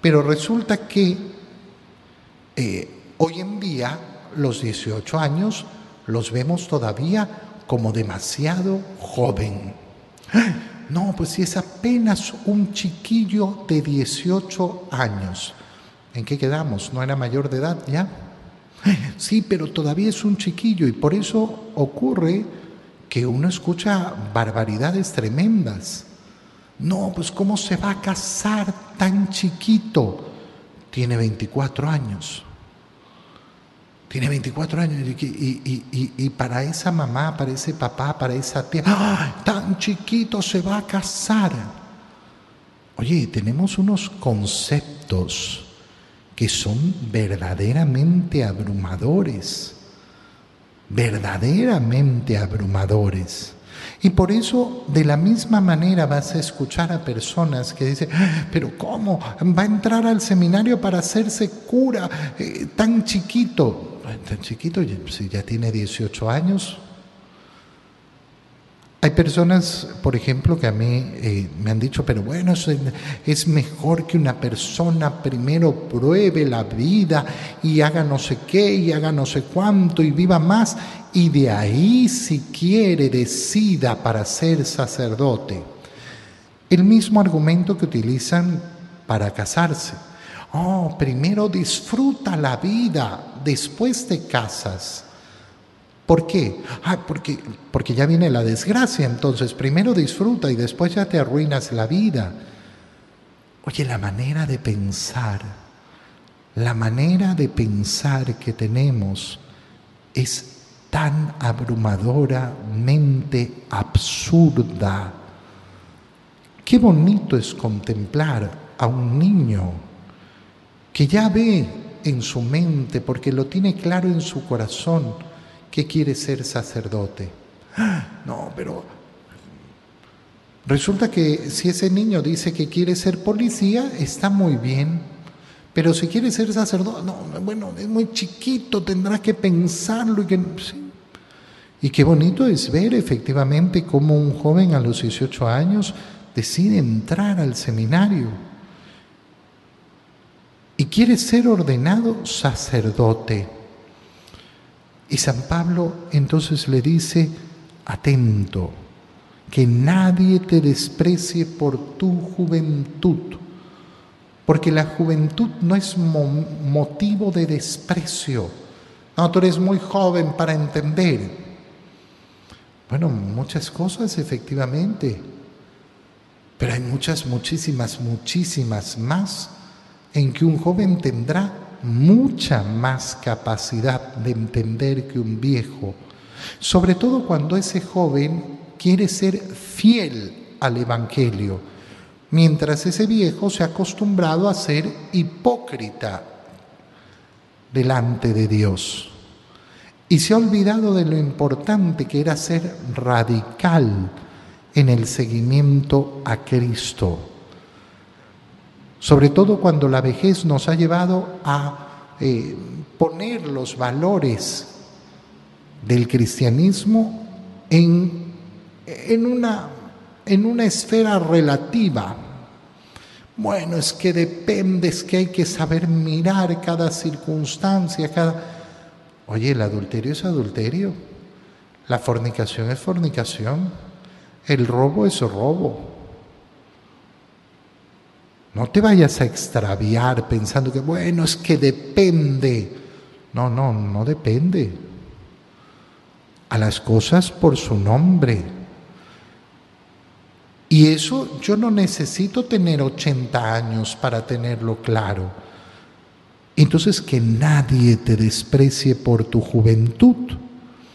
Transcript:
Pero resulta que eh, hoy en día los 18 años los vemos todavía como demasiado joven. No, pues si es apenas un chiquillo de 18 años. ¿En qué quedamos? ¿No era mayor de edad ya? Sí, pero todavía es un chiquillo y por eso ocurre que uno escucha barbaridades tremendas. No, pues ¿cómo se va a casar tan chiquito? Tiene 24 años. Tiene 24 años y, para esa mamá, para ese papá, para esa tía, tan chiquito se va a casar. Oye, tenemos unos conceptos que son verdaderamente abrumadores, verdaderamente abrumadores. Y por eso, de la misma manera, vas a escuchar a personas que dicen, ah, pero ¿cómo? ¿Va a entrar al seminario para hacerse cura eh, tan chiquito? Tan chiquito, si ya tiene 18 años, hay personas, por ejemplo, que a mí eh, me han dicho, pero bueno, es, mejor que una persona primero pruebe la vida y haga no sé qué y haga no sé cuánto y viva más y de ahí si quiere decida para ser sacerdote. El mismo argumento que utilizan para casarse. Oh, primero disfruta la vida, después te casas. ¿Por qué? Ah, porque, porque ya viene la desgracia, entonces primero disfruta y después ya te arruinas la vida. Oye, la manera de pensar, la manera de pensar que tenemos es tan abrumadoramente absurda. Qué bonito es contemplar a un niño que ya ve en su mente, porque lo tiene claro en su corazón, que quiere ser sacerdote. No, pero resulta que si ese niño dice que quiere ser policía, está muy bien. Pero si quiere ser sacerdote, no, bueno, es muy chiquito, tendrá que pensarlo y que... Y qué bonito es ver efectivamente cómo un joven a los 18 años decide entrar al seminario y quiere ser ordenado sacerdote. Y San Pablo entonces le dice, atento, que nadie te desprecie por tu juventud, porque la juventud no es motivo de desprecio. No, tú eres muy joven para entender. Bueno, muchas cosas efectivamente, pero hay muchas, muchísimas, muchísimas más en que un joven tendrá mucha más capacidad de entender que un viejo, sobre todo cuando ese joven quiere ser fiel al Evangelio, mientras ese viejo se ha acostumbrado a ser hipócrita delante de Dios y se ha olvidado de lo importante que era ser radical en el seguimiento a Cristo sobre todo cuando la vejez nos ha llevado a eh, poner los valores del cristianismo en, en, una, en una esfera relativa. Bueno, es que depende, es que hay que saber mirar cada circunstancia, cada... Oye, el adulterio es adulterio, la fornicación es fornicación, el robo es robo. No te vayas a extraviar pensando que, bueno, es que depende. No, no, no depende. A las cosas por su nombre. Y eso yo no necesito tener 80 años para tenerlo claro. Entonces que nadie te desprecie por tu juventud